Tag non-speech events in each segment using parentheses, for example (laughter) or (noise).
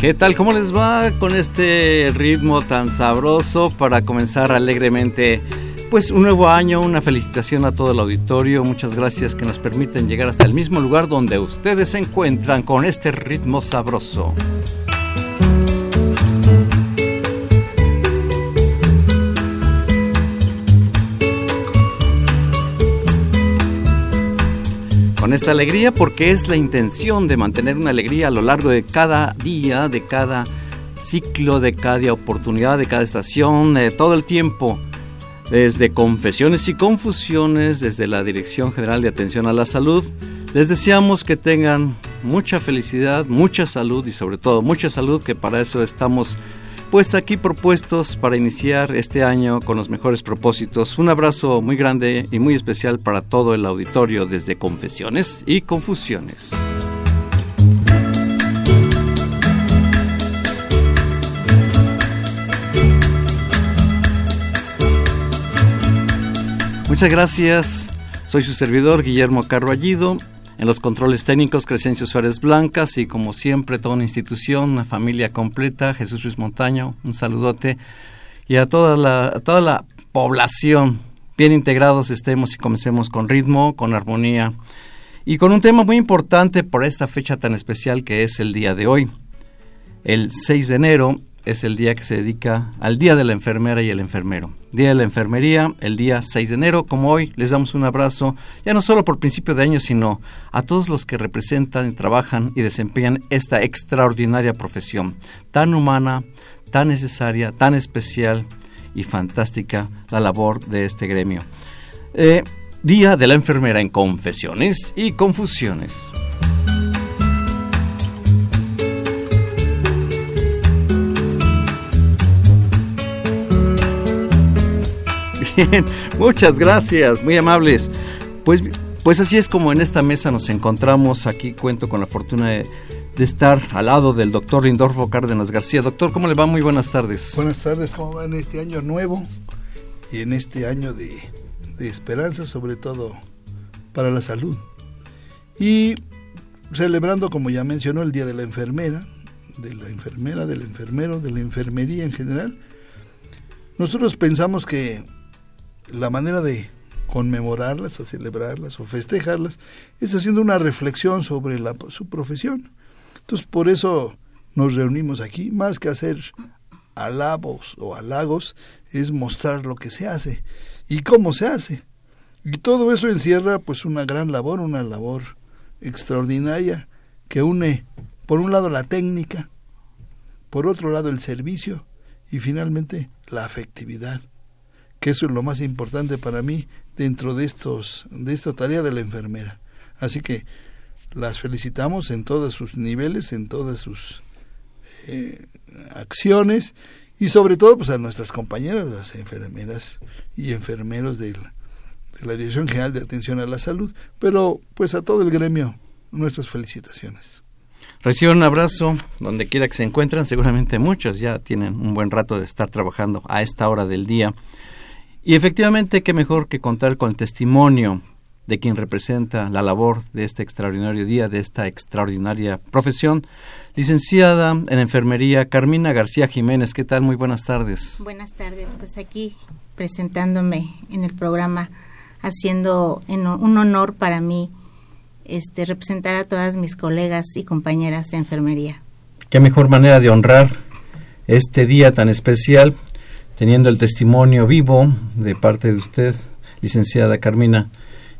¿Qué tal? ¿Cómo les va con este ritmo tan sabroso para comenzar alegremente? Pues un nuevo año, una felicitación a todo el auditorio, muchas gracias que nos permiten llegar hasta el mismo lugar donde ustedes se encuentran con este ritmo sabroso. Con esta alegría porque es la intención de mantener una alegría a lo largo de cada día, de cada ciclo, de cada oportunidad, de cada estación, de todo el tiempo. Desde Confesiones y Confusiones, desde la Dirección General de Atención a la Salud, les deseamos que tengan mucha felicidad, mucha salud y sobre todo mucha salud, que para eso estamos pues aquí propuestos para iniciar este año con los mejores propósitos. Un abrazo muy grande y muy especial para todo el auditorio desde Confesiones y Confusiones. Muchas gracias. Soy su servidor Guillermo Carballido en los controles técnicos, Crescencio Suárez Blancas y como siempre toda una institución, una familia completa, Jesús Luis Montaño, un saludote y a toda la, toda la población, bien integrados estemos y comencemos con ritmo, con armonía y con un tema muy importante por esta fecha tan especial que es el día de hoy. El 6 de enero es el día que se dedica al Día de la Enfermera y el Enfermero. Día de la Enfermería, el día 6 de enero, como hoy, les damos un abrazo, ya no solo por principio de año, sino a todos los que representan, trabajan y desempeñan esta extraordinaria profesión, tan humana, tan necesaria, tan especial y fantástica la labor de este gremio. Eh, día de la Enfermera en Confesiones y Confusiones. Muchas gracias, muy amables. Pues, pues así es como en esta mesa nos encontramos. Aquí cuento con la fortuna de, estar al lado del doctor Rindorfo Cárdenas García. Doctor, ¿cómo le va? Muy buenas tardes. Buenas tardes, ¿cómo va en este año nuevo y en este año de esperanza, sobre todo para la salud? Y celebrando, como ya mencionó, el Día de la Enfermera, de la enfermera, del enfermero, de la enfermería en general. Nosotros pensamos que la manera de conmemorarlas o celebrarlas o festejarlas es haciendo una reflexión sobre la, su profesión. Entonces, por eso nos reunimos aquí, más que hacer alabos o halagos, es mostrar lo que se hace y cómo se hace. Y todo eso encierra pues una gran labor, una labor extraordinaria que une por un lado la técnica, por otro lado el servicio y finalmente la afectividad que eso es lo más importante para mí dentro de estos de esta tarea de la enfermera. Así que las felicitamos en todos sus niveles, en todas sus eh, acciones y sobre todo pues a nuestras compañeras, las enfermeras y enfermeros de la Dirección General de Atención a la Salud, pero pues a todo el gremio nuestras felicitaciones. Reciban un abrazo donde quiera que se encuentren, seguramente muchos ya tienen un buen rato de estar trabajando a esta hora del día y efectivamente, qué mejor que contar con el testimonio de quien representa la labor de este extraordinario día, de esta extraordinaria profesión. Licenciada en enfermería, Carmina García Jiménez, ¿qué tal? Muy buenas tardes. Buenas tardes, pues aquí presentándome en el programa, haciendo un honor para mí este, representar a todas mis colegas y compañeras de enfermería. Qué mejor manera de honrar este día tan especial, teniendo el testimonio vivo de parte de usted, licenciada Carmina.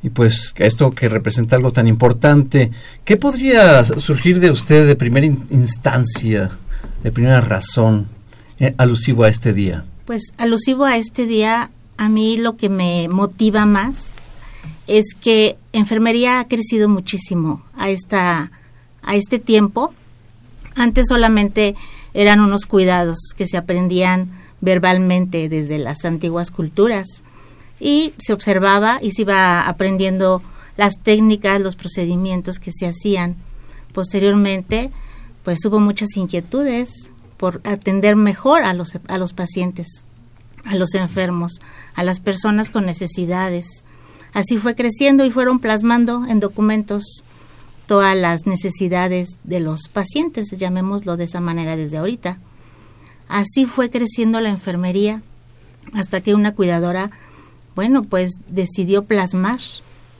Y pues esto que representa algo tan importante, ¿qué podría surgir de usted de primera instancia, de primera razón, eh, alusivo a este día? Pues alusivo a este día, a mí lo que me motiva más es que enfermería ha crecido muchísimo a esta a este tiempo. Antes solamente eran unos cuidados que se aprendían verbalmente desde las antiguas culturas y se observaba y se iba aprendiendo las técnicas, los procedimientos que se hacían. Posteriormente, pues hubo muchas inquietudes por atender mejor a los, a los pacientes, a los enfermos, a las personas con necesidades. Así fue creciendo y fueron plasmando en documentos todas las necesidades de los pacientes, llamémoslo de esa manera desde ahorita. Así fue creciendo la enfermería hasta que una cuidadora bueno, pues decidió plasmar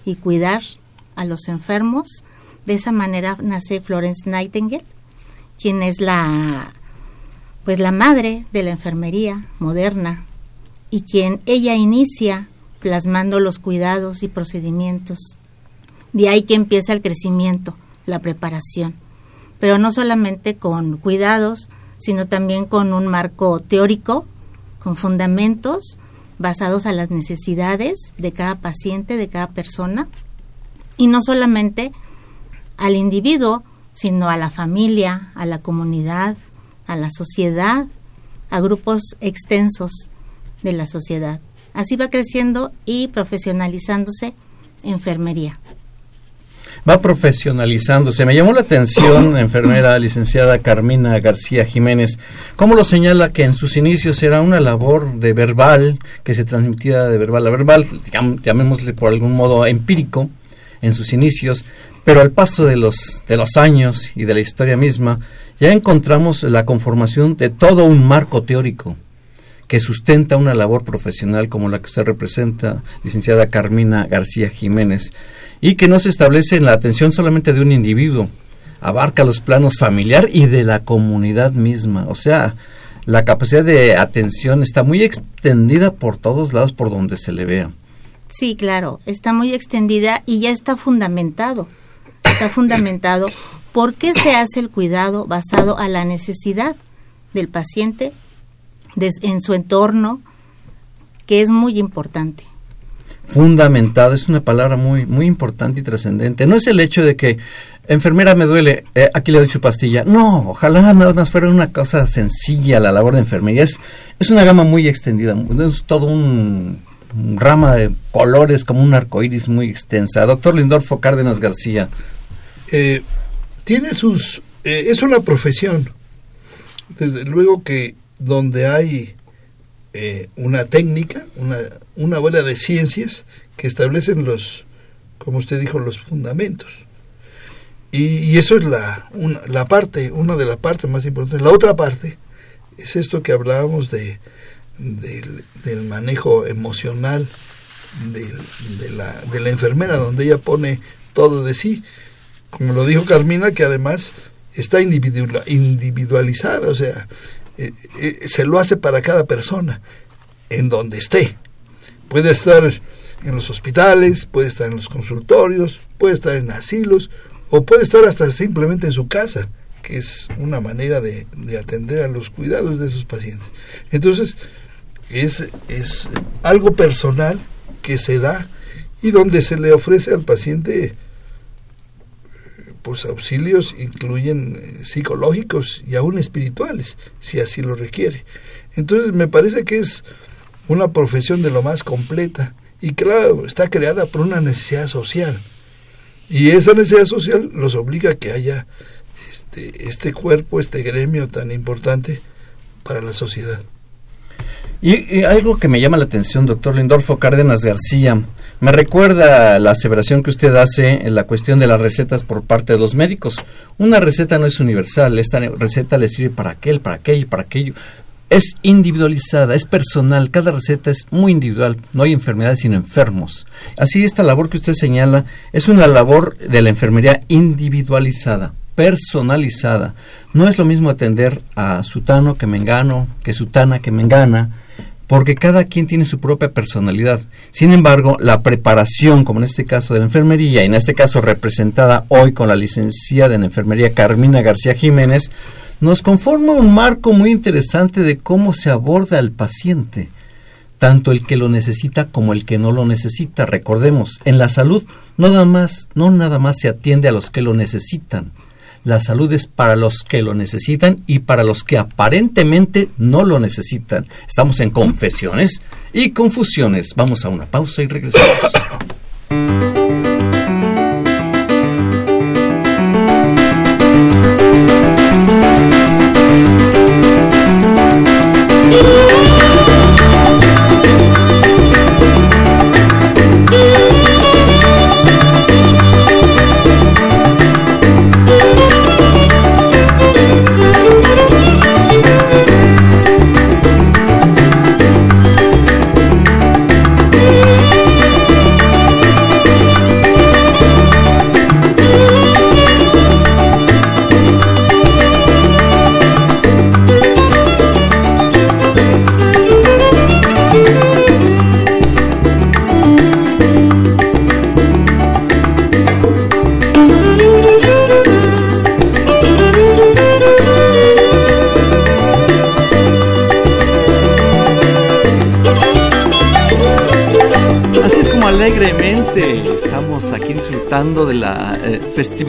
y cuidar a los enfermos. De esa manera nace Florence Nightingale, quien es la pues la madre de la enfermería moderna y quien ella inicia plasmando los cuidados y procedimientos. De ahí que empieza el crecimiento, la preparación, pero no solamente con cuidados, sino también con un marco teórico, con fundamentos basados a las necesidades de cada paciente, de cada persona, y no solamente al individuo, sino a la familia, a la comunidad, a la sociedad, a grupos extensos de la sociedad. Así va creciendo y profesionalizándose enfermería va profesionalizándose. Me llamó la atención, (coughs) enfermera licenciada Carmina García Jiménez, cómo lo señala que en sus inicios era una labor de verbal, que se transmitía de verbal a verbal, llamémosle por algún modo empírico, en sus inicios, pero al paso de los, de los años y de la historia misma, ya encontramos la conformación de todo un marco teórico que sustenta una labor profesional como la que usted representa, licenciada Carmina García Jiménez y que no se establece en la atención solamente de un individuo, abarca los planos familiar y de la comunidad misma. O sea, la capacidad de atención está muy extendida por todos lados por donde se le vea. Sí, claro, está muy extendida y ya está fundamentado. Está fundamentado por qué se hace el cuidado basado a la necesidad del paciente en su entorno, que es muy importante fundamentado, es una palabra muy, muy importante y trascendente. No es el hecho de que, enfermera me duele, eh, aquí le doy su pastilla. No, ojalá nada más fuera una cosa sencilla la labor de enfermería. Es, es una gama muy extendida, es todo un, rama de colores como un arco iris muy extensa. Doctor Lindorfo Cárdenas García. Eh, tiene sus. Eh, es una profesión. Desde luego que donde hay eh, una técnica, una, una bola de ciencias que establecen los, como usted dijo, los fundamentos. Y, eso es la, una, la parte, una de las partes más importantes. La otra parte es esto que hablábamos de, del, manejo emocional de, la, de la enfermera, donde ella pone todo de sí. Como lo dijo Carmina, que además está individualizada, o sea, eh, eh, se lo hace para cada persona, en donde esté. Puede estar en los hospitales, puede estar en los consultorios, puede estar en asilos, o puede estar hasta simplemente en su casa, que es una manera de, atender a los cuidados de sus pacientes. Entonces, es, es algo personal que se da y donde se le ofrece al paciente pues auxilios incluyen eh, psicológicos y aún espirituales, si así lo requiere. Entonces me parece que es una profesión de lo más completa y claro, está creada por una necesidad social. Y esa necesidad social los obliga a que haya este, este cuerpo, este gremio tan importante para la sociedad. Y, algo que me llama la atención, doctor Lindorfo Cárdenas García, me recuerda la aseveración que usted hace en la cuestión de las recetas por parte de los médicos. Una receta no es universal, esta receta le sirve para aquel, para aquello, para aquello. Es individualizada, es personal, cada receta es muy individual, no hay enfermedades sino enfermos. Así esta labor que usted señala es una labor de la enfermería individualizada personalizada. No es lo mismo atender a Sutano que Mengano, que Sutana que Mengana, porque cada quien tiene su propia personalidad. Sin embargo, la preparación, como en este caso de la enfermería, y en este caso representada hoy con la licenciada en enfermería Carmina García Jiménez, nos conforma un marco muy interesante de cómo se aborda al paciente, tanto el que lo necesita como el que no lo necesita. Recordemos, en la salud no nada más, no nada más se atiende a los que lo necesitan, la salud es para los que lo necesitan y para los que aparentemente no lo necesitan. Estamos en confesiones y confusiones. Vamos a una pausa y regresamos. (coughs)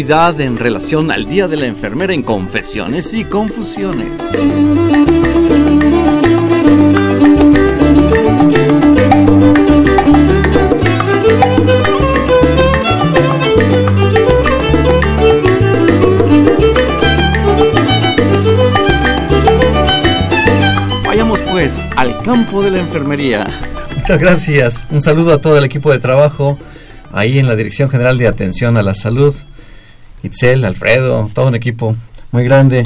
en relación al Día de la Enfermera en Confesiones y Confusiones. Vayamos pues al campo de la enfermería. Muchas gracias. Un saludo a todo el equipo de trabajo ahí en la Dirección General de Atención a la Salud. Itzel, Alfredo, todo un equipo muy grande.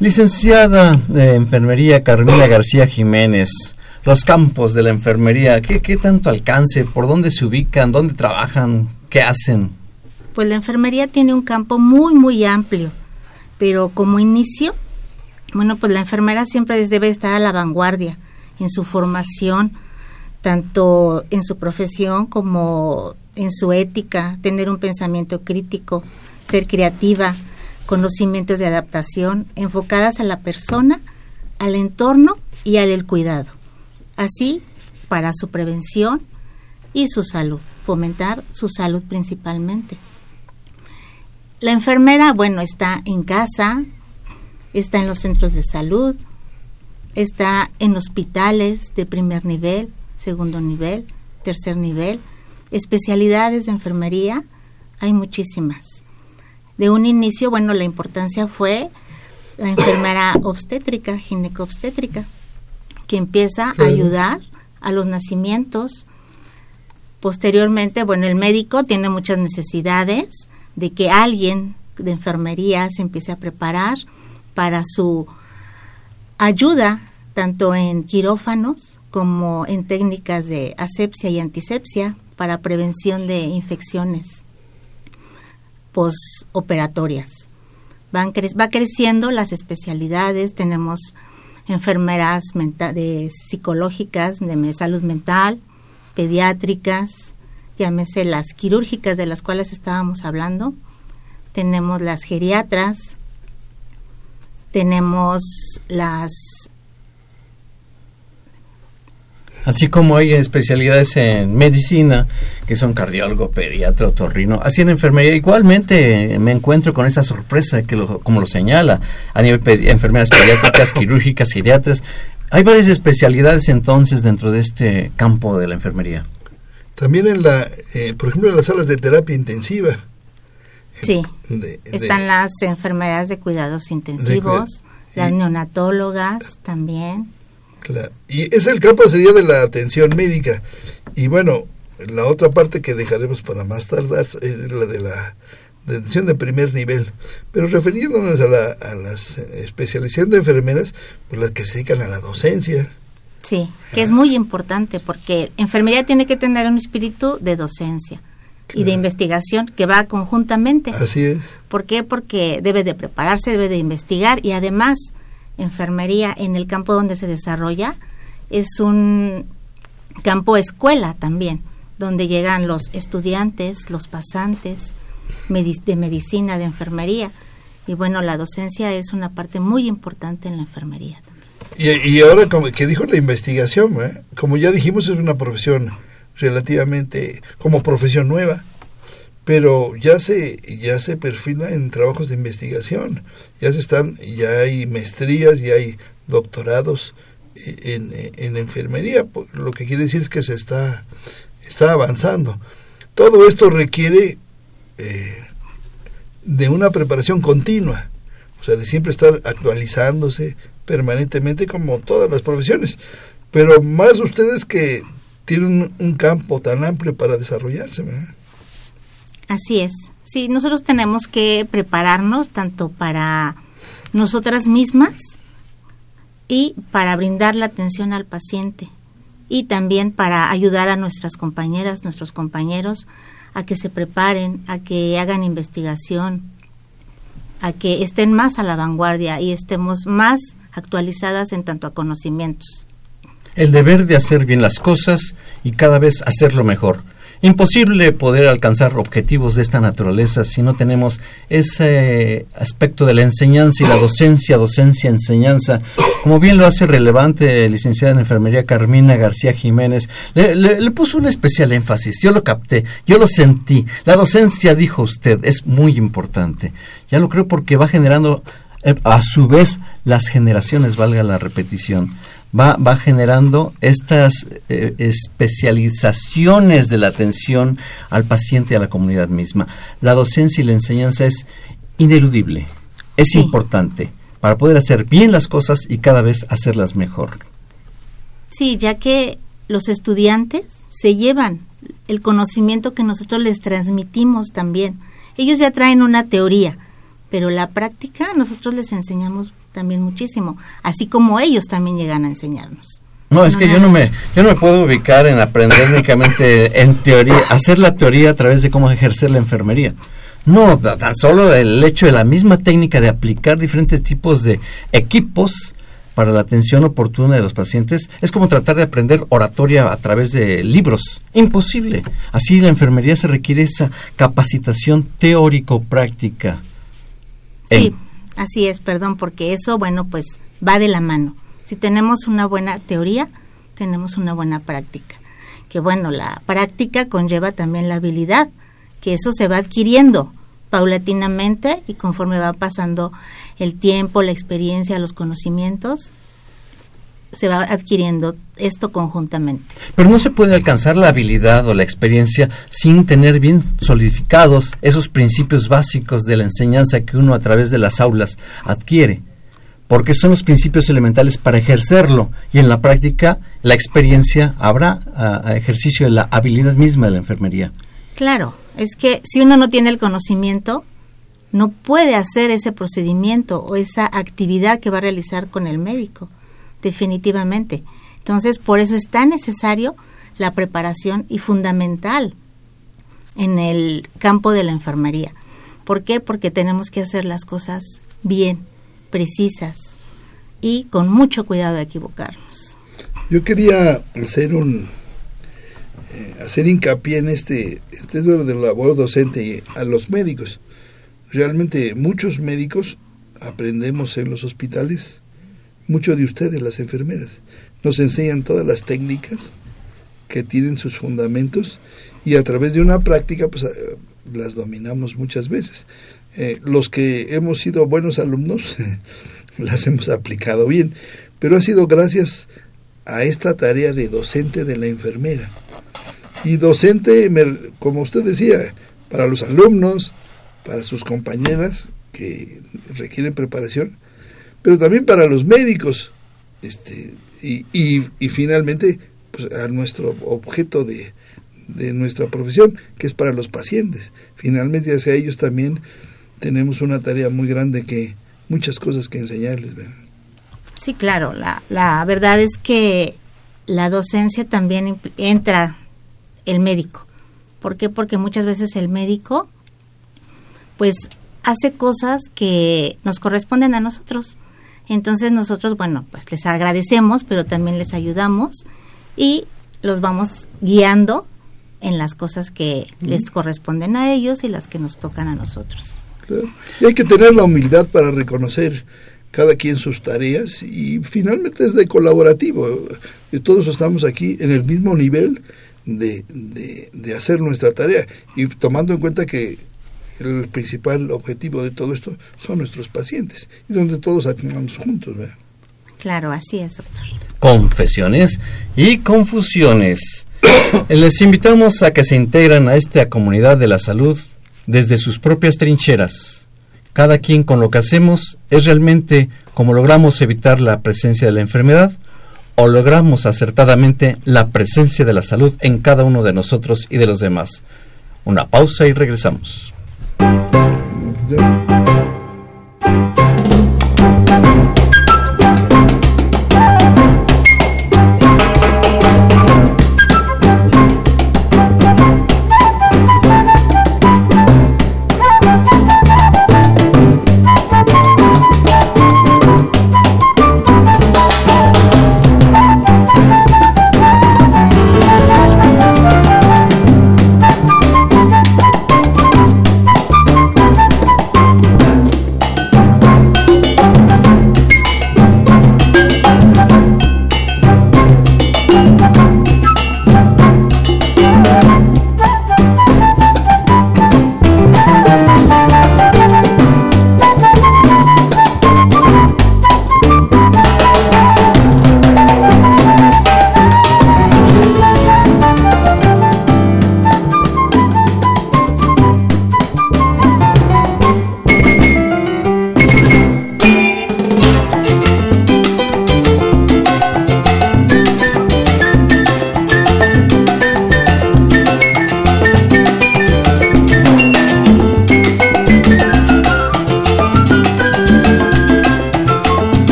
Licenciada de Enfermería Carmina García Jiménez, los campos de la enfermería, ¿qué, ¿qué tanto alcance? ¿Por dónde se ubican? ¿Dónde trabajan? ¿Qué hacen? Pues la enfermería tiene un campo muy, muy amplio, pero como inicio, bueno, pues la enfermera siempre debe estar a la vanguardia en su formación, tanto en su profesión como en su ética, tener un pensamiento crítico, ser creativa, conocimientos de adaptación enfocadas a la persona, al entorno y al cuidado. Así, para su prevención y su salud, fomentar su salud principalmente. La enfermera, bueno, está en casa, está en los centros de salud, está en hospitales de primer nivel, segundo nivel, tercer nivel, especialidades de enfermería, hay muchísimas. De un inicio, bueno, la importancia fue la enfermera obstétrica, ginecobstétrica, que empieza a ayudar a los nacimientos. Posteriormente, bueno, el médico tiene muchas necesidades de que alguien de enfermería se empiece a preparar para su ayuda, tanto en quirófanos como en técnicas de asepsia y antisepsia, para prevención de infecciones posoperatorias. Van va creciendo las especialidades, tenemos enfermeras de psicológicas, de salud mental, pediátricas, llámese las quirúrgicas de las cuales estábamos hablando, tenemos las geriatras, tenemos las Así como hay especialidades en medicina, que son cardiólogo, pediatra, otorrino, así en enfermería igualmente me encuentro con esa sorpresa que como lo señala, a nivel de enfermeras pediátricas, quirúrgicas, geriatras, hay varias especialidades entonces dentro de este campo de la enfermería. También en la, eh, por ejemplo, en las salas de terapia intensiva. Sí, están las enfermeras de cuidados intensivos, las neonatólogas también Claro. Y ese el campo sería de la atención médica. Y bueno, la otra parte que dejaremos para más tardar es la de la atención de primer nivel. Pero refiriéndonos a la a las especialización de enfermeras, pues las que se dedican a la docencia. Sí, que es muy importante porque enfermería tiene que tener un espíritu de docencia y de investigación que va conjuntamente. Así es. ¿Por qué? Porque debe de prepararse, debe de investigar y además enfermería en el campo donde se desarrolla es un campo escuela también, donde llegan los estudiantes, los pasantes de medicina, de enfermería. Y bueno, la docencia es una parte muy importante en la enfermería también. Y, ahora, como que dijo la investigación, ¿eh? como ya dijimos, es una profesión relativamente como profesión nueva, pero ya se ya se perfila en trabajos de investigación, ya se están ya hay maestrías, ya hay doctorados en, en enfermería, lo que quiere decir es que se está está avanzando. Todo esto requiere eh, de una preparación continua, o sea, de siempre estar actualizándose permanentemente como todas las profesiones, pero más ustedes que tienen un, campo tan amplio para desarrollarse. Así es. Sí, nosotros tenemos que prepararnos tanto para nosotras mismas y para brindar la atención al paciente y también para ayudar a nuestras compañeras, nuestros compañeros a que se preparen, a que hagan investigación, a que estén más a la vanguardia y estemos más actualizadas en tanto a conocimientos. El deber de hacer bien las cosas y cada vez hacerlo mejor. Imposible poder alcanzar objetivos de esta naturaleza si no tenemos ese aspecto de la enseñanza y la docencia, docencia, enseñanza. Como bien lo hace relevante licenciada en enfermería Carmina García Jiménez, le, le, puso un especial énfasis. Yo lo capté, yo lo sentí. La docencia, dijo usted, es muy importante. Ya lo creo porque va generando eh, a su vez las generaciones, valga la repetición va, va generando estas eh, especializaciones de la atención al paciente y a la comunidad misma. La docencia y la enseñanza es ineludible, es importante para poder hacer bien las cosas y cada vez hacerlas mejor. Sí, ya que los estudiantes se llevan el conocimiento que nosotros les transmitimos también. Ellos ya traen una teoría, pero la práctica nosotros les enseñamos también muchísimo, así como ellos también llegan a enseñarnos. No, es que yo no me yo no me puedo ubicar en aprender únicamente en teoría, hacer la teoría a través de cómo ejercer la enfermería. No, tan solo el hecho de la misma técnica de aplicar diferentes tipos de equipos para la atención oportuna de los pacientes es como tratar de aprender oratoria a través de libros. Imposible. Así la enfermería se requiere esa capacitación teórico-práctica. Sí. Así es, perdón, porque eso, bueno, pues va de la mano. Si tenemos una buena teoría, tenemos una buena práctica. Que bueno, la práctica conlleva también la habilidad, que eso se va adquiriendo paulatinamente y conforme va pasando el tiempo, la experiencia, los conocimientos, se va adquiriendo esto conjuntamente. Pero no se puede alcanzar la habilidad o la experiencia sin tener bien solidificados esos principios básicos de la enseñanza que uno a través de las aulas adquiere, porque son los principios elementales para ejercerlo y en la práctica la experiencia habrá a, ejercicio de la habilidad misma de la enfermería. Claro, es que si uno no tiene el conocimiento, no puede hacer ese procedimiento o esa actividad que va a realizar con el médico definitivamente. Entonces, por eso es tan necesario la preparación y fundamental en el campo de la enfermería. ¿Por qué? Porque tenemos que hacer las cosas bien, precisas y con mucho cuidado de equivocarnos. Yo quería hacer un eh, hacer hincapié en este, este de la labor docente a los médicos. Realmente muchos médicos aprendemos en los hospitales Muchos de ustedes, las enfermeras, nos enseñan todas las técnicas que tienen sus fundamentos y a través de una práctica pues eh, las dominamos muchas veces. Eh, los que hemos sido buenos alumnos (laughs) las hemos aplicado bien, pero ha sido gracias a esta tarea de docente de la enfermera. Y docente, como usted decía, para los alumnos, para sus compañeras que requieren preparación, pero también para los médicos. Este, y, y, finalmente pues, a nuestro objeto de, de nuestra profesión, que es para los pacientes. Finalmente hacia ellos también tenemos una tarea muy grande que muchas cosas que enseñarles. Sí, claro, la, la verdad es que la docencia también entra el médico. ¿Por qué? Porque muchas veces el médico pues hace cosas que nos corresponden a nosotros. Entonces nosotros, bueno, pues les agradecemos, pero también les ayudamos y los vamos guiando en las cosas que les corresponden a ellos y las que nos tocan a nosotros. Y hay que tener la humildad para reconocer cada quien sus tareas y finalmente es de colaborativo. Todos estamos aquí en el mismo nivel de, de, hacer nuestra tarea y tomando en cuenta que el principal objetivo de todo esto son nuestros pacientes y donde todos actuamos juntos. Claro, así es, doctor. Confesiones y confusiones. (coughs) Les invitamos a que se integran a esta comunidad de la salud desde sus propias trincheras. Cada quien con lo que hacemos es realmente como logramos evitar la presencia de la enfermedad o logramos acertadamente la presencia de la salud en cada uno de nosotros y de los demás. Una pausa y regresamos. Gidelim.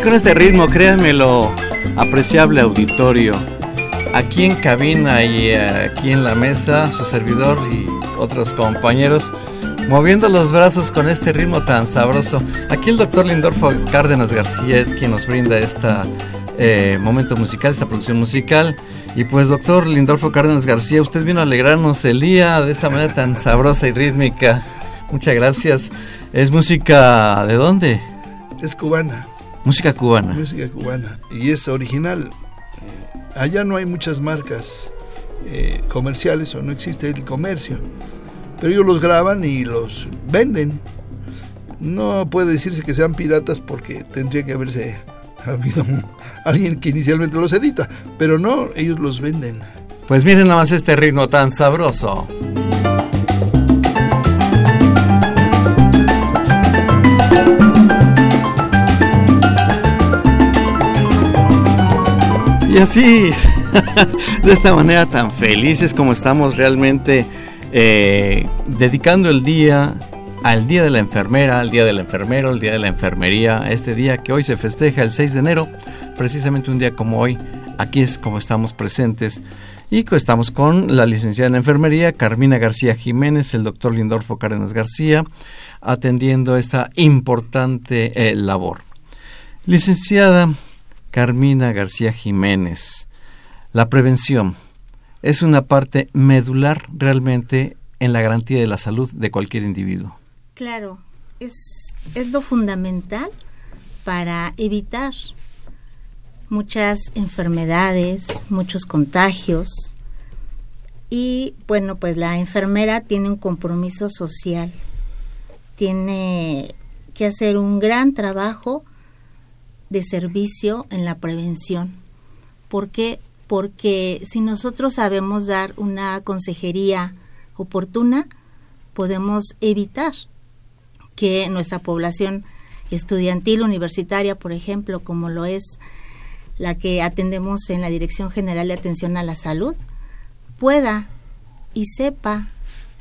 Con este ritmo, créanmelo, apreciable auditorio. Aquí en cabina y aquí en la mesa, su servidor y otros compañeros moviendo los brazos con este ritmo tan sabroso. Aquí el doctor Lindorfo Cárdenas García es quien nos brinda este momento musical, esta producción musical. Y pues doctor Lindorfo Cárdenas García, usted vino a alegrarnos el día de esta manera tan sabrosa y rítmica. Muchas gracias. ¿Es música de dónde? Es cubana. Música cubana. Música cubana. Y es original. Eh, allá no hay muchas marcas eh, comerciales o no existe el comercio. Pero ellos los graban y los venden. No puede decirse que sean piratas porque tendría que haberse (laughs) habido alguien que inicialmente los edita. Pero no, ellos los venden. Pues miren nada más este ritmo tan sabroso. Y así, (laughs) de esta manera tan felices como estamos realmente eh, dedicando el día al Día de la Enfermera, al Día del Enfermero, al Día de la Enfermería, este día que hoy se festeja el 6 de enero, precisamente un día como hoy, aquí es como estamos presentes y estamos con la licenciada en Enfermería, Carmina García Jiménez, el doctor Lindorfo Cárdenas García, atendiendo esta importante eh, labor. Licenciada, Carmina García Jiménez. La prevención es una parte medular realmente en la garantía de la salud de cualquier individuo. Claro, es, es lo fundamental para evitar muchas enfermedades, muchos contagios. Y bueno, pues la enfermera tiene un compromiso social, tiene que hacer un gran trabajo de servicio en la prevención. ¿Por qué? porque si nosotros sabemos dar una consejería oportuna, podemos evitar que nuestra población estudiantil universitaria, por ejemplo, como lo es la que atendemos en la Dirección General de Atención a la Salud, pueda y sepa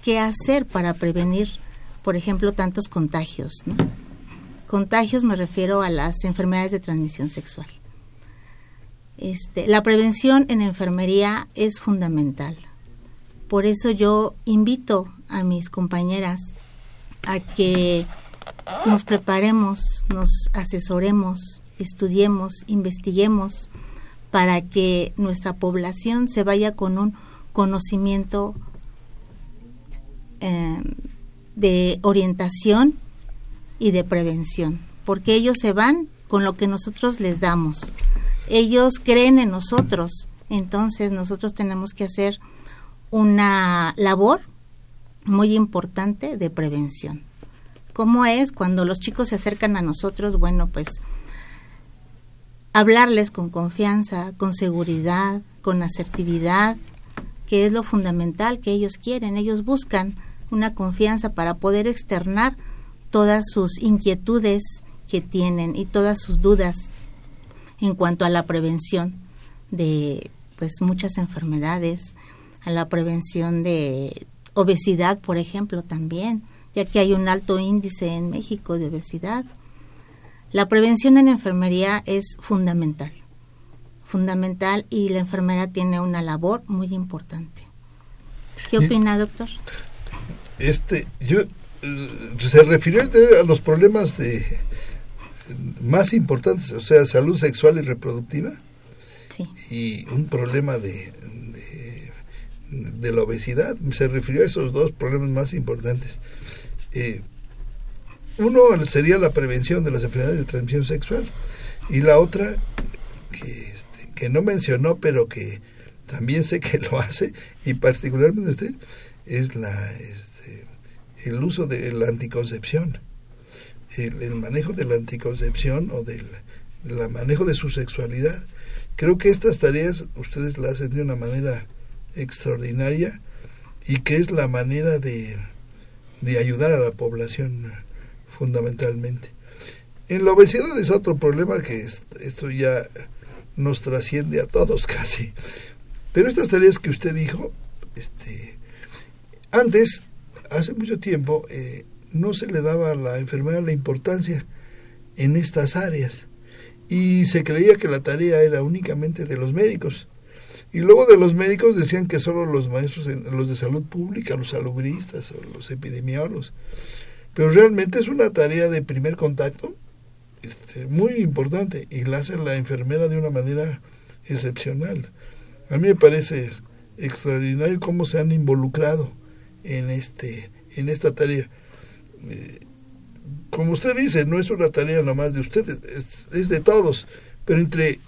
qué hacer para prevenir, por ejemplo, tantos contagios. Contagios me refiero a las enfermedades de transmisión sexual. Este, la prevención en enfermería es fundamental. Por eso yo invito a mis compañeras a que nos preparemos, nos asesoremos, estudiemos, investiguemos para que nuestra población se vaya con un conocimiento eh, de orientación y de prevención, porque ellos se van con lo que nosotros les damos. Ellos creen en nosotros, entonces nosotros tenemos que hacer una labor muy importante de prevención. ¿Cómo es cuando los chicos se acercan a nosotros? Bueno, pues hablarles con confianza, con seguridad, con asertividad, que es lo fundamental que ellos quieren. Ellos buscan una confianza para poder externar todas sus inquietudes que tienen y todas sus dudas en cuanto a la prevención de pues muchas enfermedades, a la prevención de obesidad, por ejemplo, también, ya que hay un alto índice en México de obesidad. La prevención en enfermería es fundamental, fundamental y la enfermera tiene una labor muy importante. ¿Qué opina, doctor? Este, yo se refirió a los problemas de más importantes, o sea, salud sexual y reproductiva. Sí. Y un problema de, de, la obesidad. Se refirió a esos dos problemas más importantes. Eh, uno sería la prevención de las enfermedades de transmisión sexual y la otra que, este, que no mencionó pero que también sé que (laughs) lo hace y particularmente usted es la el uso de la anticoncepción, el, manejo de la anticoncepción o del, manejo de su sexualidad. Creo que estas tareas ustedes las hacen de una manera extraordinaria y que es la manera de, de ayudar a la población fundamentalmente. En la obesidad es otro problema que esto ya nos trasciende a todos (laughs) casi. Pero estas tareas que usted dijo, este, antes hace mucho tiempo eh, no se le daba a la enfermedad la importancia en estas áreas y se creía que la tarea era únicamente de los médicos. Y luego de los médicos decían que solo los maestros, los de salud pública, los salubristas o los epidemiólogos. Pero realmente es una tarea de primer contacto este, muy importante y la hace la enfermera de una manera excepcional. A mí me parece extraordinario cómo se han involucrado en este en esta tarea. Eh, como usted dice, no es una tarea nomás de ustedes, es, de todos, pero entre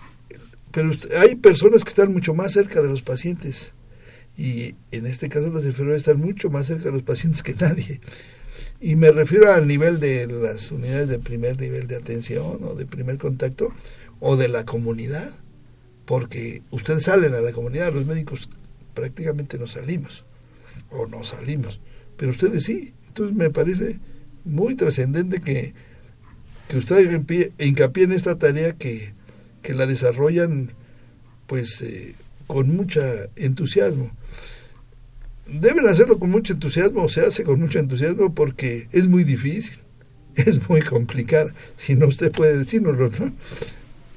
pero hay personas que están mucho más cerca de los pacientes y en este caso las enfermeras están mucho más cerca de los pacientes que nadie. Y me refiero al nivel de las unidades de primer nivel de atención o de primer contacto o de la comunidad, porque ustedes salen a la comunidad, los médicos prácticamente no salimos o no salimos, pero ustedes sí. Entonces me parece muy trascendente que, que ustedes hincapié en esta tarea que, que la desarrollan pues eh, con mucho entusiasmo. Deben hacerlo con mucho entusiasmo, o se hace con mucho entusiasmo porque es muy difícil, (laughs) es muy complicado. Si no, usted puede decirnoslo, ¿no?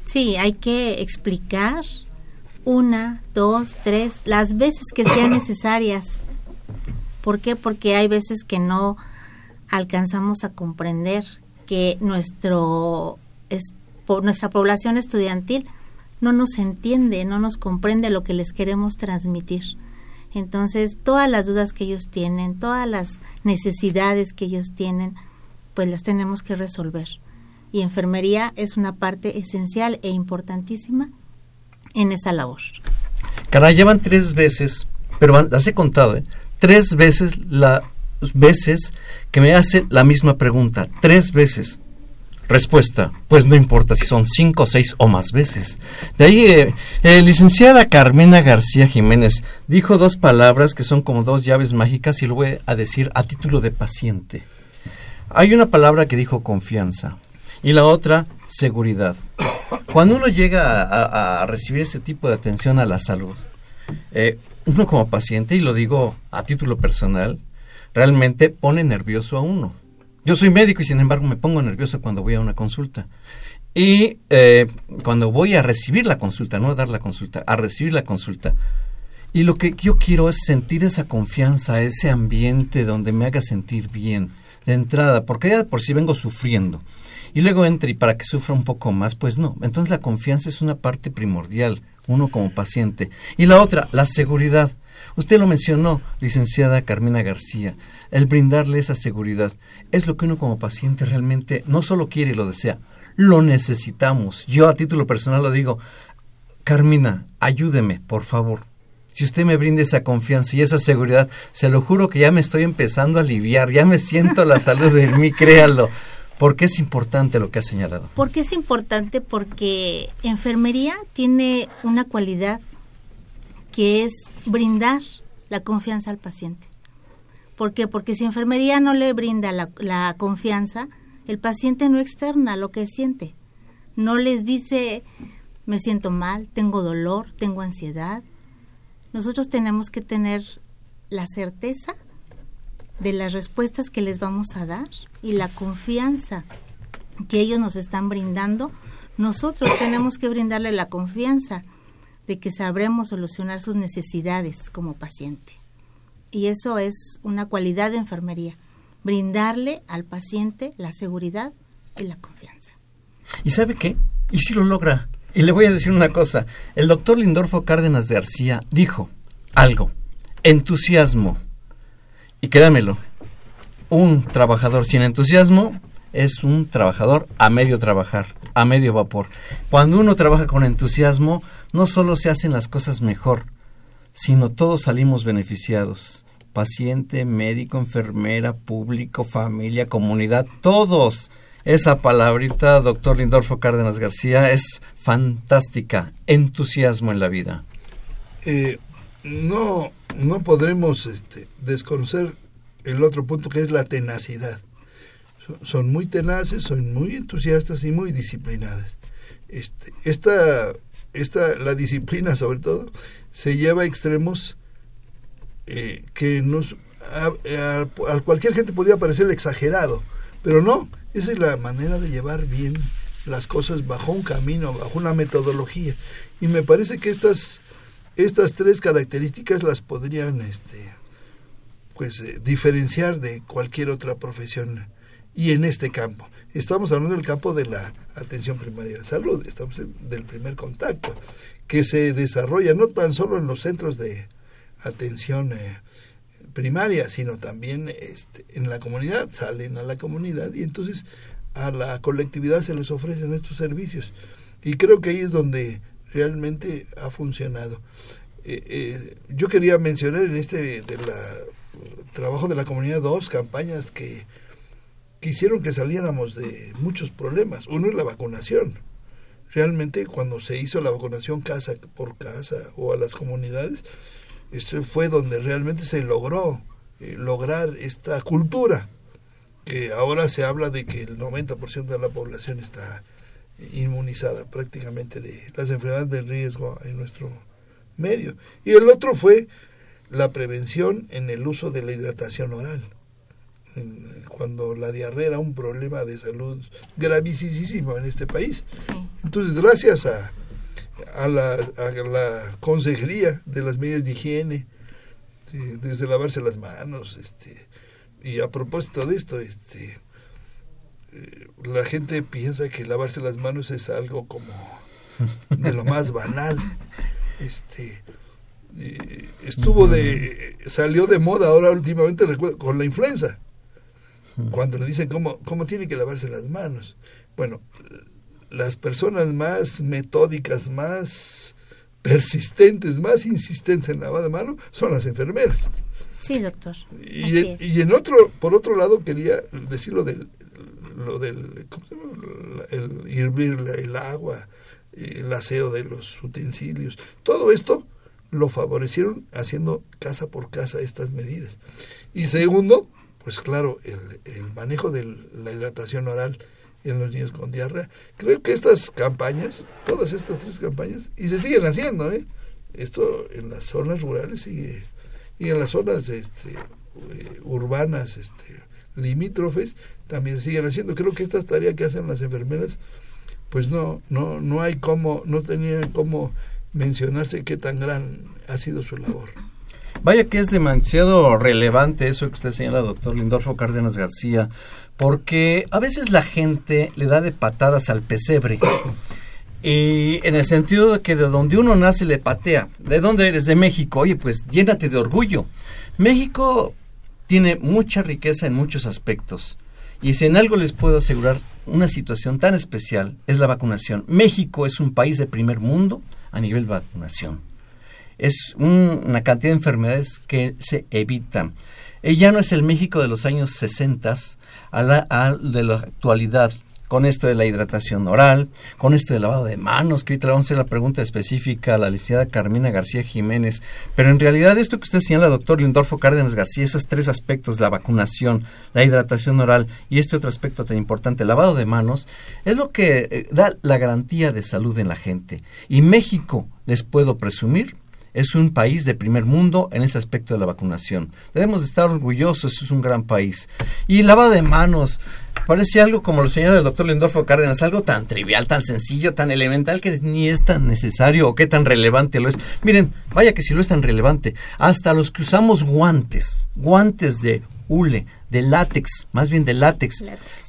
Sí, hay que explicar una, dos, tres, las veces que sean (coughs) necesarias ¿Por qué? Porque hay veces que no alcanzamos a comprender que nuestro nuestra población estudiantil no nos entiende, no nos comprende lo que les queremos transmitir. Entonces, todas las dudas que ellos tienen, todas las necesidades que ellos tienen, pues las tenemos que resolver. Y enfermería es una parte esencial e importantísima en esa labor. Caray, llevan tres veces, pero las he contado, ¿eh? Tres veces las veces que me hace la misma pregunta, tres veces. Respuesta, pues no importa si son cinco, seis o más veces. De ahí, eh, eh, licenciada Carmena García Jiménez dijo dos palabras que son como dos llaves mágicas y lo voy a decir a título de paciente. Hay una palabra que dijo confianza y la otra seguridad. Cuando uno llega a, recibir ese tipo de atención a la salud, eh, uno como paciente, y lo digo a título personal, realmente pone nervioso a uno yo soy médico y sin embargo me pongo nervioso cuando voy a una consulta. Y eh, cuando voy a recibir la consulta, no a dar la consulta, a recibir la consulta. Y lo que yo quiero es sentir esa confianza, ese ambiente donde me haga sentir bien de entrada, porque ya por si vengo sufriendo. Y luego entre y para que sufra un poco más, pues no. Entonces la confianza es una parte primordial, uno como paciente. Y la otra, la seguridad. Usted lo mencionó, licenciada Carmina García el brindarle esa seguridad. Es lo que uno como paciente realmente no solo quiere y lo desea, lo necesitamos. Yo a título personal lo digo, Carmina, ayúdeme, por favor. Si usted me brinda esa confianza y esa seguridad, se lo juro que ya me estoy empezando a aliviar, ya me siento la salud de mí, (laughs) créalo. ¿Por qué es importante lo que ha señalado? Porque es importante porque enfermería tiene una cualidad que es brindar la confianza al paciente. ¿Por qué? Porque si enfermería no le brinda la, confianza, el paciente no externa lo que siente. No les dice, me siento mal, tengo dolor, tengo ansiedad. Nosotros tenemos que tener la certeza de las respuestas que les vamos a dar y la confianza que ellos nos están brindando. Nosotros (coughs) tenemos que brindarle la confianza de que sabremos solucionar sus necesidades como paciente. Y eso es una cualidad de enfermería, brindarle al paciente la seguridad y la confianza. ¿Y sabe qué? Y si lo logra. Y le voy a decir una cosa. El doctor Lindorfo Cárdenas de García dijo algo. Entusiasmo. Y créamelo, un trabajador sin entusiasmo es un trabajador a medio trabajar, a medio vapor. Cuando uno trabaja con entusiasmo, no solo se hacen las cosas mejor, sino todos salimos beneficiados. Paciente, médico, enfermera, público, familia, comunidad, todos. Esa palabrita, doctor Lindorfo Cárdenas García, es fantástica. Entusiasmo en la vida. Eh, no, no podremos este, desconocer el otro punto que es la tenacidad. Son, muy tenaces, son muy entusiastas y muy disciplinadas. Este, esta, esta, la disciplina sobre todo, se lleva a extremos eh, que nos, a, cualquier gente podría parecer exagerado, pero no, esa es la manera de llevar bien las cosas bajo un camino, bajo una metodología. Y me parece que estas, estas tres características las podrían este, pues, eh, diferenciar de cualquier otra profesión y en este campo. Estamos hablando del campo de la atención primaria de salud, estamos en, del primer contacto que se desarrolla no tan solo en los centros de atención eh, primaria, sino también este, en la comunidad, salen a la comunidad y entonces a la colectividad se les ofrecen estos servicios. Y creo que ahí es donde realmente ha funcionado. Eh, eh, yo quería mencionar en este de la, trabajo de la comunidad dos campañas que, que hicieron que saliéramos de muchos problemas. Uno es la vacunación realmente cuando se hizo la vacunación casa por casa o a las comunidades, esto fue donde realmente se logró eh, lograr esta cultura, que ahora se habla de que el 90% de la población está inmunizada prácticamente de las enfermedades de riesgo en nuestro medio. Y el otro fue la prevención en el uso de la hidratación oral cuando la diarrea era un problema de salud gravísimo en este país. Entonces, gracias a, a, la, a la consejería de las medidas de higiene, desde lavarse las manos, este, y a propósito de esto, este, eh, la gente piensa que lavarse las manos es algo como de lo más banal. Este, eh, estuvo de salió de moda ahora últimamente con la influenza cuando le dicen cómo, cómo tiene que lavarse las manos. Bueno, las personas más metódicas, más persistentes, más insistentes en lavar de mano son las enfermeras. Sí, doctor. Y, en otro, por otro lado, quería decir lo del, lo del el hervir el agua, el aseo de los utensilios. Todo esto lo favorecieron haciendo casa por casa estas medidas. Y segundo, pues claro, el, manejo de la hidratación oral en los niños con diarrea. Creo que estas campañas, todas estas tres campañas, y se siguen haciendo, ¿eh? Esto en las zonas rurales sigue, y en las zonas este, eh, urbanas, este, limítrofes, también siguen haciendo. Creo que esta tarea que hacen las enfermeras, pues no, no, no hay cómo, no tenía cómo mencionarse qué tan gran ha sido su labor. Vaya que es demasiado relevante eso que usted señala, doctor Lindorfo Cárdenas García, porque a veces la gente le da de patadas al pesebre. Y en el sentido de que de donde uno nace le patea. ¿De dónde eres? De México. Oye, pues llénate de orgullo. México tiene mucha riqueza en muchos aspectos. Y si en algo les puedo asegurar una situación tan especial es la vacunación. México es un país de primer mundo a nivel de vacunación. Es una cantidad de enfermedades que se evitan. Ella no es el México de los años 60 a la de la actualidad con esto de la hidratación oral, con esto del lavado de manos, que ahorita le vamos a hacer la pregunta específica a la licenciada Carmina García Jiménez, pero en realidad esto que usted señala, doctor Lindorfo Cárdenas García, esos tres aspectos, la vacunación, la hidratación oral y este otro aspecto tan importante, el lavado de manos, es lo que eh, da la garantía de salud en la gente. Y México, les puedo presumir, es un país de primer mundo en este aspecto de la vacunación. Debemos de estar orgullosos, es un gran país. Y lavado de manos, parece algo como lo señala el doctor Lindorfo Cárdenas, algo tan trivial, tan sencillo, tan elemental que ni es tan necesario o qué tan relevante lo es. Miren, vaya que si lo es tan relevante, hasta los que usamos guantes, guantes de hule, de látex, más bien de látex.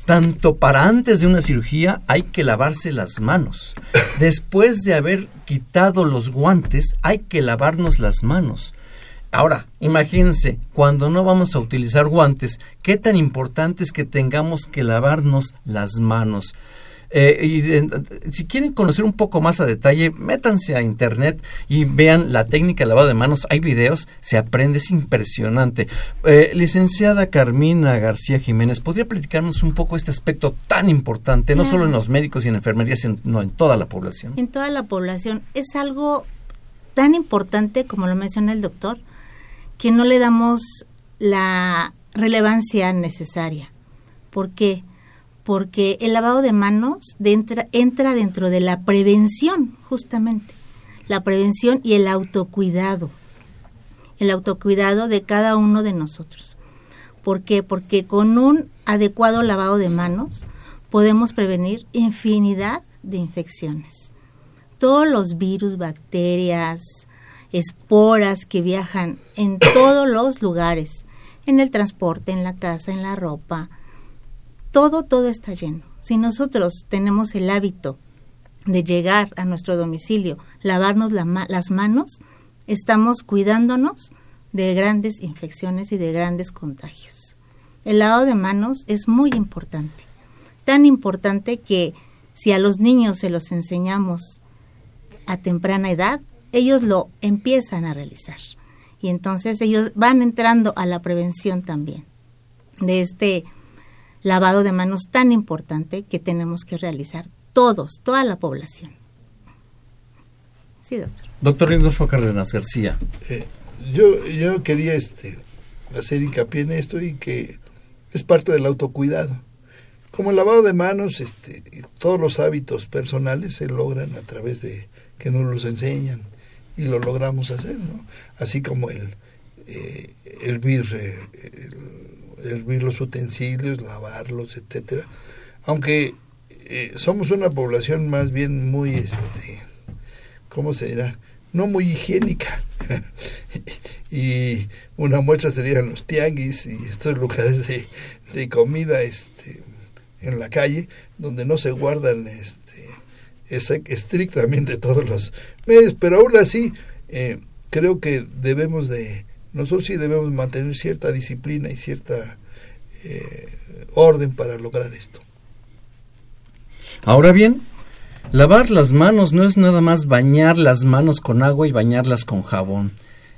Tanto para antes de una cirugía hay que lavarse las manos. (laughs) Después de haber quitado los guantes hay que lavarnos las manos. Ahora, imagínense, cuando no vamos a utilizar guantes, qué tan importante es que tengamos que lavarnos las manos. Eh, y si quieren conocer un poco más a detalle, métanse a internet y vean la técnica de lavado de manos. Hay videos, se aprende, es impresionante. Eh, licenciada Carmina García Jiménez, ¿podría platicarnos un poco este aspecto tan importante, no solo en los médicos y en enfermerías, sino en toda la población? En toda la población. Es algo tan importante, como lo menciona el doctor, que no le damos la relevancia necesaria. ¿Por qué? Porque el lavado de manos entra, entra dentro de la prevención, justamente, la prevención y el autocuidado, el autocuidado de cada uno de nosotros. ¿Por qué? Porque con un adecuado lavado de manos podemos prevenir infinidad de infecciones. Todos los virus, bacterias, esporas que viajan en todos los lugares, en el transporte, en la casa, en la ropa, todo, todo está lleno. Si nosotros tenemos el hábito de llegar a nuestro domicilio, lavarnos las manos, estamos cuidándonos de grandes infecciones y de grandes contagios. El lavado de manos es muy importante, tan importante que si a los niños se los enseñamos a temprana edad, ellos lo empiezan a realizar. Y entonces ellos van entrando a la prevención también de este lavado de manos tan importante que tenemos que realizar todos, toda la población. Sí, doctor. Doctor Rindolfo Cárdenas García. Eh, yo, yo quería este, hacer hincapié en esto y que es parte del autocuidado. Como el lavado de manos, este, todos los hábitos personales se logran a través de que nos los enseñan y lo logramos hacer, ¿no? Así como el eh, hervir eh, hervir los utensilios, lavarlos, etcétera. Aunque eh, somos una población más bien muy, este, ¿cómo se dirá? No muy higiénica. (laughs) y una muestra serían los tianguis y estos lugares de, comida este, en la calle, donde no se guardan este, estrictamente todos los medios, pero aún así eh, creo que debemos de nosotros sí debemos mantener cierta disciplina y cierta eh, orden para lograr esto. Ahora bien, lavar las manos no es nada más bañar las manos con agua y bañarlas con jabón.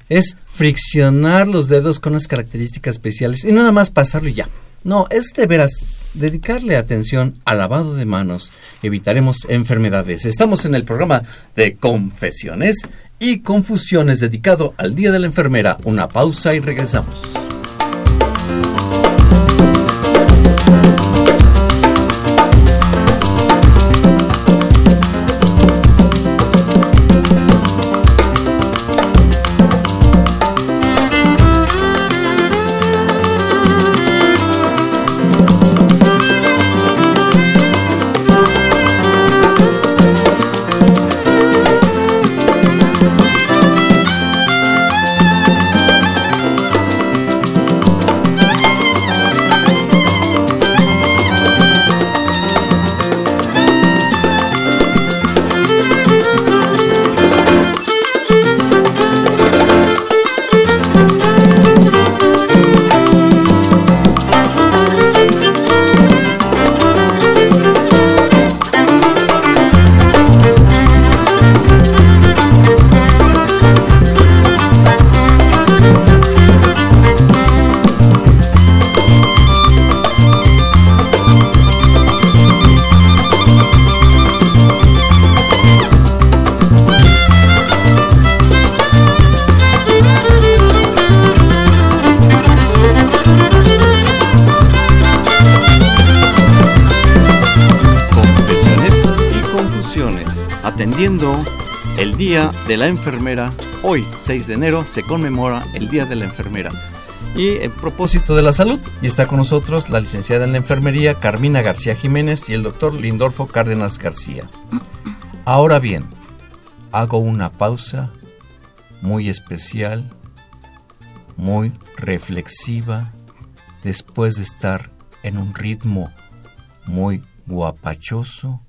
Es friccionar los dedos con unas características especiales y no nada más pasarlo y ya. No, es de veras dedicarle atención al lavado de manos, evitaremos enfermedades. Estamos en el programa de confesiones y confusiones dedicado al Día de la Enfermera. Una pausa y regresamos. Enfermera. Hoy, 6 de enero, se conmemora el Día de la Enfermera. Y en propósito de la salud, y está con nosotros la licenciada en la enfermería Carmina García Jiménez y el doctor Lindorfo Cárdenas García. Ahora bien, hago una pausa muy especial, muy reflexiva, después de estar en un ritmo muy guapachoso,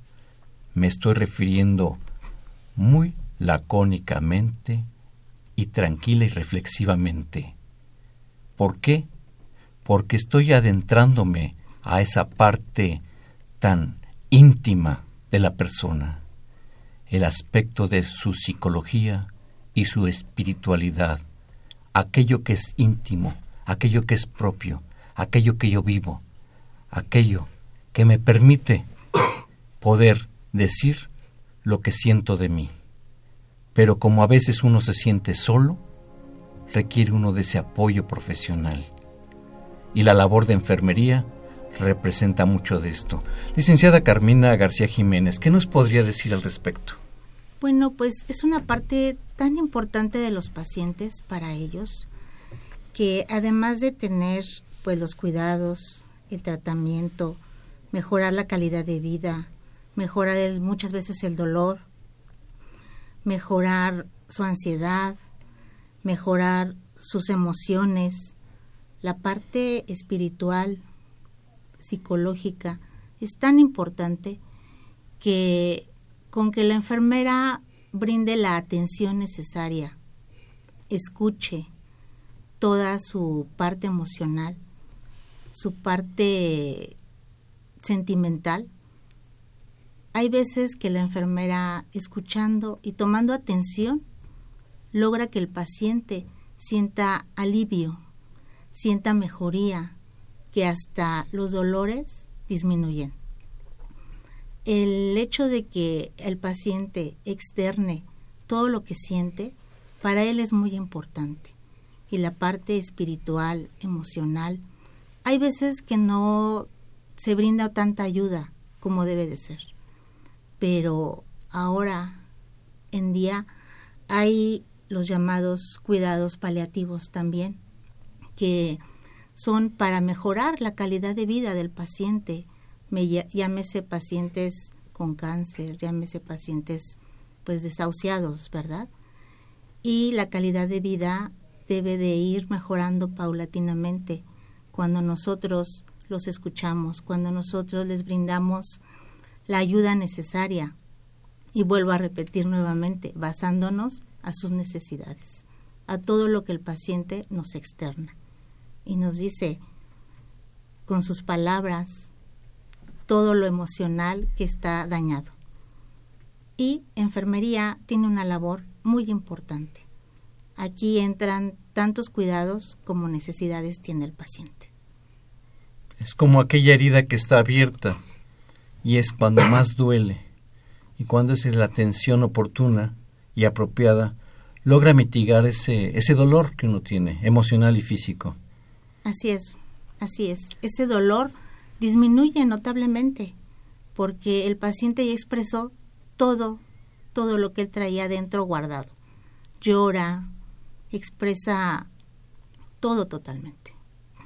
me estoy refiriendo muy lacónicamente y tranquila y reflexivamente. ¿Por qué? Porque estoy adentrándome a esa parte tan íntima de la persona, el aspecto de su psicología y su espiritualidad, aquello que es íntimo, aquello que es propio, aquello que yo vivo, aquello que me permite (coughs) poder decir lo que siento de mí. Pero como a veces uno se siente solo, requiere uno de ese apoyo profesional. Y la labor de enfermería representa mucho de esto. Licenciada Carmina García Jiménez, ¿qué nos podría decir al respecto? Bueno, pues es una parte tan importante de los pacientes para ellos que además de tener pues los cuidados, el tratamiento, mejorar la calidad de vida, mejorar el, muchas veces el dolor, mejorar su ansiedad, mejorar sus emociones, la parte espiritual, psicológica, es tan importante que con que la enfermera brinde la atención necesaria, escuche toda su parte emocional, su parte sentimental, hay veces que la enfermera, escuchando y tomando atención, logra que el paciente sienta alivio, sienta mejoría, que hasta los dolores disminuyen. El hecho de que el paciente externe todo lo que siente, para él es muy importante. Y la parte espiritual, emocional, hay veces que no se brinda tanta ayuda como debe de ser pero ahora en día hay los llamados cuidados paliativos también, que son para mejorar la calidad de vida del paciente, me, llámese pacientes con cáncer, llámese pacientes pues desahuciados, ¿verdad? Y la calidad de vida debe de ir mejorando paulatinamente cuando nosotros los escuchamos, cuando nosotros les brindamos la ayuda necesaria. Y vuelvo a repetir nuevamente, basándonos a sus necesidades, a todo lo que el paciente nos externa. Y nos dice con sus palabras todo lo emocional que está dañado. Y enfermería tiene una labor muy importante. Aquí entran tantos cuidados como necesidades tiene el paciente. Es como aquella herida que está abierta y es cuando más duele. Y cuando es la atención oportuna y apropiada, logra mitigar ese, ese dolor que uno tiene, emocional y físico. Así es, así es. Ese dolor disminuye notablemente porque el paciente ya expresó todo, todo lo que él traía dentro guardado. Llora, expresa todo totalmente.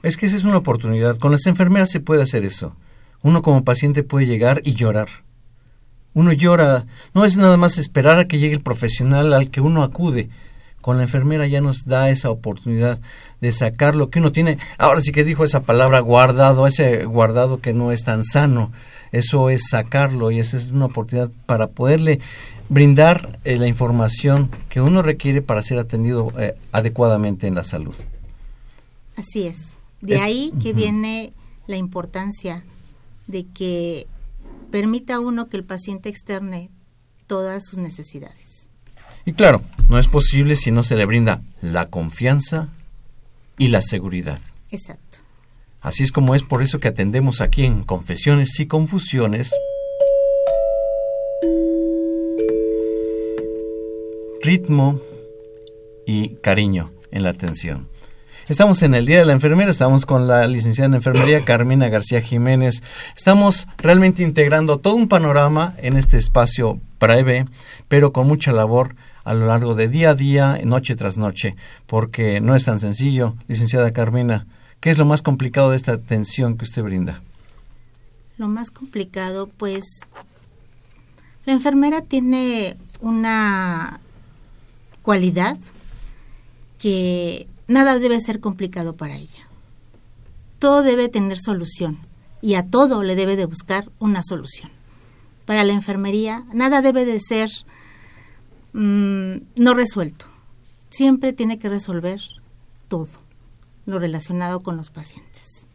Es que esa es una oportunidad. Con las enfermeras se puede hacer eso. Uno como paciente puede llegar y llorar. Uno llora, no es nada más esperar a que llegue el profesional al que uno acude. Con la enfermera ya nos da esa oportunidad de sacar lo que uno tiene. Ahora sí que dijo esa palabra guardado, ese guardado que no es tan sano. Eso es sacarlo y esa es una oportunidad para poderle brindar eh, la información que uno requiere para ser atendido eh, adecuadamente en la salud. Así es. De ahí que viene la importancia de que permita uno que el paciente externe todas sus necesidades. Y claro, no es posible si no se le brinda la confianza y la seguridad. Exacto. Así es como es por eso que atendemos aquí en Confesiones y Confusiones. Ritmo y cariño en la atención. Estamos en el Día de la Enfermera, estamos con la licenciada en Enfermería Carmina García Jiménez. Estamos realmente integrando todo un panorama en este espacio breve, pero con mucha labor a lo largo de día a día, noche tras noche, porque no es tan sencillo. Licenciada Carmina, ¿qué es lo más complicado de esta atención que usted brinda? Lo más complicado, pues, la enfermera tiene una cualidad que nada debe ser complicado para ella. Todo debe tener solución y a todo le debe de buscar una solución. Para la enfermería, nada debe de ser mm, no resuelto. Siempre tiene que resolver todo lo relacionado con los pacientes.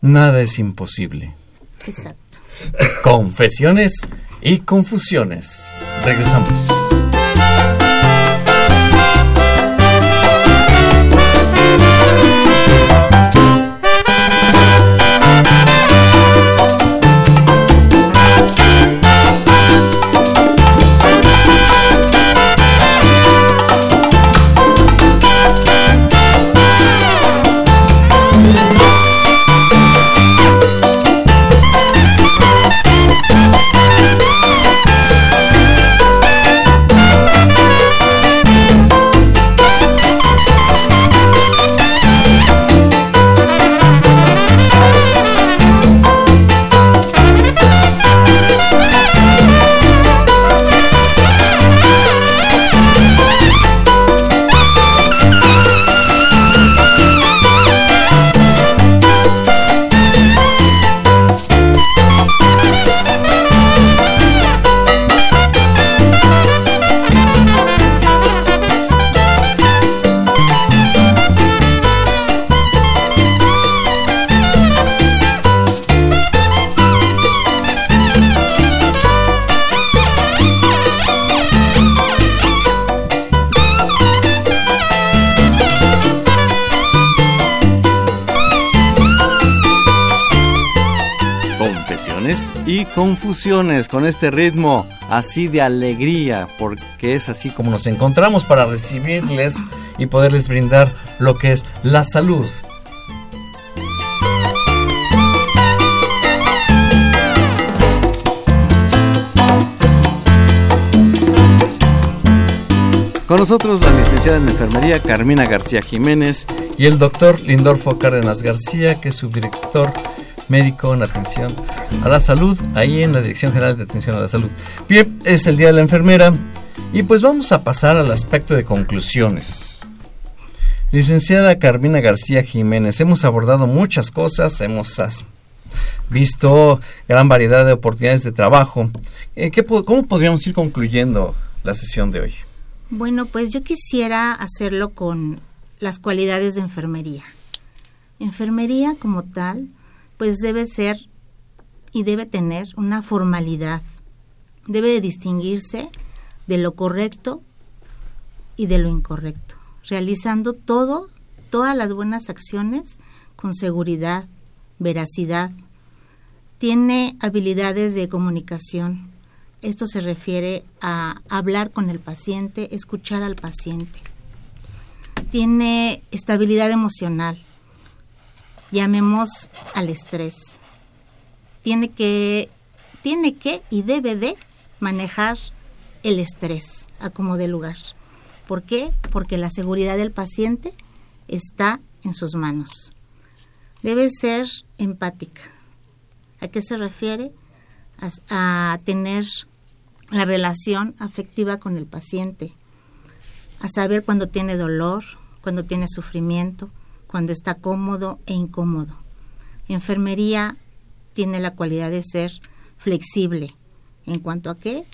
Nada es imposible. Exacto. Confesiones y confusiones. Regresamos. Confusiones con este ritmo así de alegría, porque es así como nos encontramos para recibirles y poderles brindar lo que es la salud. Con nosotros la licenciada en enfermería Carmina García Jiménez y el doctor Lindorfo Cárdenas García, que es subdirector médico en atención a la salud, ahí en la Dirección General de Atención a la Salud. Bien, es el Día de la Enfermera y pues vamos a pasar al aspecto de conclusiones. Licenciada Carmina García Jiménez, hemos abordado muchas cosas, hemos visto gran variedad de oportunidades de trabajo. Eh, ¿qué, ¿Cómo podríamos ir concluyendo la sesión de hoy? Bueno, pues yo quisiera hacerlo con las cualidades de enfermería. Enfermería como tal pues debe ser y debe tener una formalidad. Debe de distinguirse de lo correcto y de lo incorrecto, realizando todo, todas las buenas acciones con seguridad, veracidad, tiene habilidades de comunicación. Esto se refiere a hablar con el paciente, escuchar al paciente. Tiene estabilidad emocional, llamemos al estrés. Tiene que, tiene que y debe de manejar el estrés a como de lugar. ¿Por qué? Porque la seguridad del paciente está en sus manos. Debe ser empática. ¿A qué se refiere? A, tener la relación afectiva con el paciente, a saber cuando tiene dolor, cuando tiene sufrimiento, cuando está cómodo e incómodo. Enfermería tiene la cualidad de ser flexible. ¿En cuanto a qué?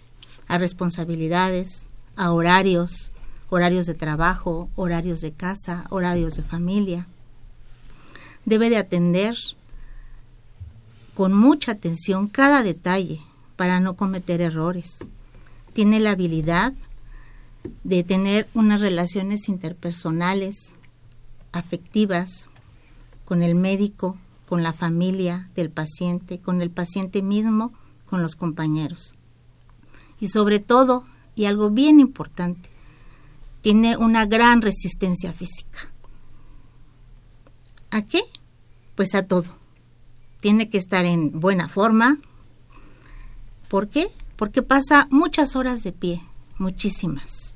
A responsabilidades, a horarios, horarios de trabajo, horarios de casa, horarios de familia. Debe de atender con mucha atención cada detalle para no cometer errores. Tiene la habilidad de tener unas relaciones interpersonales afectivas con el médico, con la familia del paciente, con el paciente mismo, con los compañeros. Y sobre todo, y algo bien importante, tiene una gran resistencia física. ¿A qué? Pues a todo. Tiene que estar en buena forma. ¿Por qué? Porque pasa muchas horas de pie, muchísimas.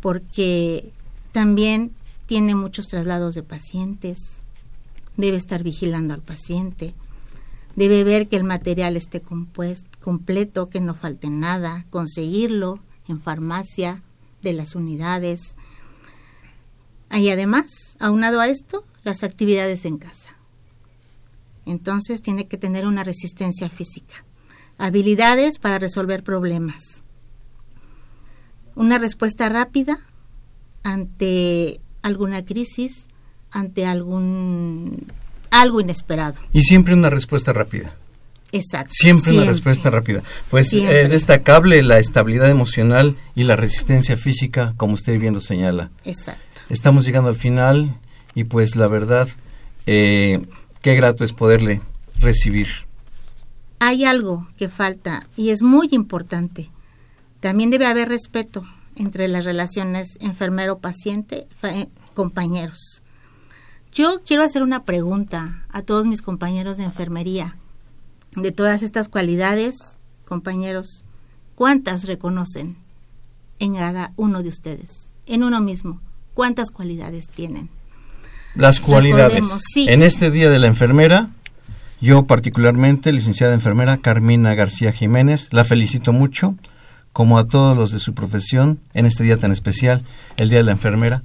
Porque también tiene muchos traslados de pacientes, debe estar vigilando al paciente, debe ver que el material esté completo, que no falte nada, conseguirlo en farmacia de las unidades. Y además, aunado a esto, las actividades en casa. Entonces tiene que tener una resistencia física, habilidades para resolver problemas, una respuesta rápida ante alguna crisis, ante algún algo inesperado. Y siempre una respuesta rápida. Exacto. Siempre, una respuesta rápida. Pues eh, es destacable la estabilidad emocional y la resistencia física, como usted bien lo señala. Exacto. Estamos llegando al final y pues la verdad, eh, qué grato es poderle recibir. Hay algo que falta y es muy importante. También debe haber respeto entre las relaciones enfermero-paciente, eh, compañeros. Yo quiero hacer una pregunta a todos mis compañeros de enfermería. De todas estas cualidades, compañeros, ¿cuántas reconocen en cada uno de ustedes? En uno mismo, ¿cuántas cualidades tienen? Las cualidades. En este Día de la Enfermera, yo particularmente, licenciada enfermera Carmina García Jiménez, la felicito mucho como a todos los de su profesión en este día tan especial, el Día de la Enfermera,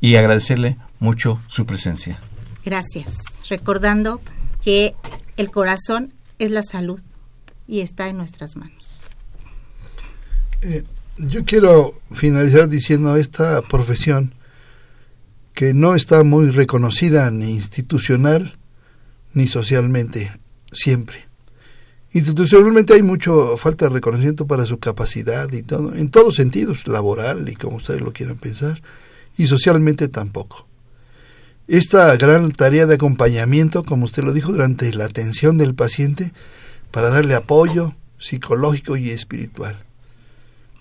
y agradecerle mucho su presencia. Gracias. Recordando que el corazón es la salud y está en nuestras manos. Eh, yo quiero finalizar diciendo esta profesión que no está muy reconocida ni institucional ni socialmente siempre. Institucionalmente hay mucho falta de reconocimiento para su capacidad y todo, en todos sentidos, laboral y como ustedes lo quieran pensar, y socialmente tampoco. Esta gran tarea de acompañamiento, como usted lo dijo, durante la atención del paciente, para darle apoyo psicológico y espiritual.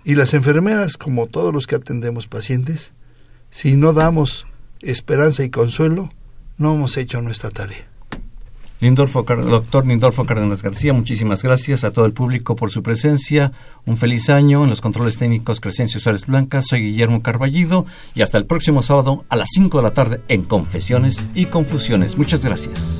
Y las enfermeras, como todos los que atendemos pacientes, si no damos esperanza y consuelo, no hemos hecho nuestra tarea doctor Lindolfo Cárdenas García, muchísimas gracias a todo el público por su presencia. Un feliz año en los controles técnicos Crescencio Suárez Blancas. Soy Guillermo Carballido y hasta el próximo sábado a las 5 de la tarde en Confesiones y Confusiones. Muchas gracias.